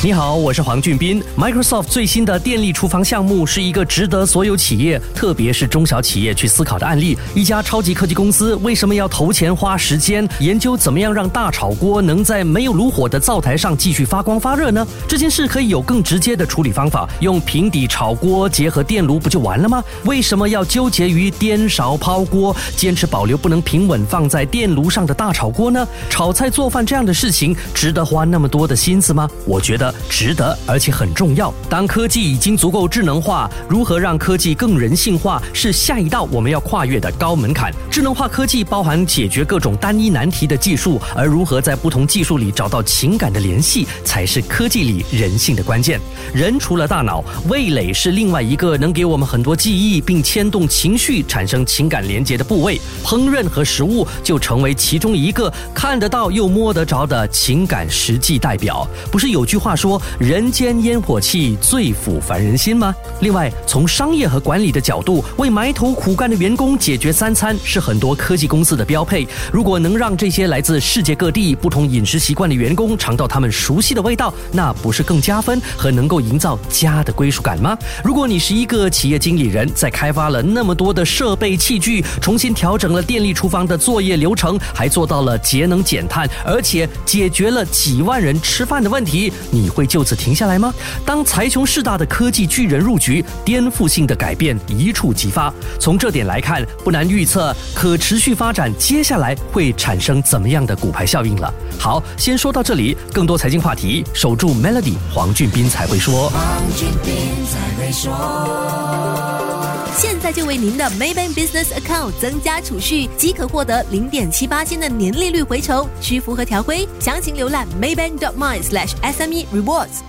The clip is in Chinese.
你好，我是黄俊斌。Microsoft 最新的电力厨房项目是一个值得所有企业，特别是中小企业去思考的案例。一家超级科技公司为什么要投钱花时间研究怎么样让大炒锅能在没有炉火的灶台上继续发光发热呢？这件事可以有更直接的处理方法，用平底炒锅结合电炉不就完了吗？为什么要纠结于颠勺抛锅，坚持保留不能平稳放在电炉上的大炒锅呢？炒菜做饭这样的事情值得花那么多的心思吗？我觉得。值得，而且很重要。当科技已经足够智能化，如何让科技更人性化，是下一道我们要跨越的高门槛。智能化科技包含解决各种单一难题的技术，而如何在不同技术里找到情感的联系，才是科技里人性的关键。人除了大脑，味蕾是另外一个能给我们很多记忆并牵动情绪、产生情感连接的部位。烹饪和食物就成为其中一个看得到又摸得着的情感实际代表。不是有句话？说人间烟火气最抚凡人心吗？另外，从商业和管理的角度，为埋头苦干的员工解决三餐是很多科技公司的标配。如果能让这些来自世界各地、不同饮食习惯的员工尝到他们熟悉的味道，那不是更加分和能够营造家的归属感吗？如果你是一个企业经理人，在开发了那么多的设备器具，重新调整了电力厨房的作业流程，还做到了节能减碳，而且解决了几万人吃饭的问题，你？会就此停下来吗？当财雄势大的科技巨人入局，颠覆性的改变一触即发。从这点来看，不难预测可持续发展接下来会产生怎么样的骨牌效应了。好，先说到这里。更多财经话题，守住 Melody，黄俊斌才会说。现在就为您的 Maybank Business Account 增加储蓄，即可获得零点七八千的年利率回酬，需符合条规。详情浏览 maybank.my/sme rewards。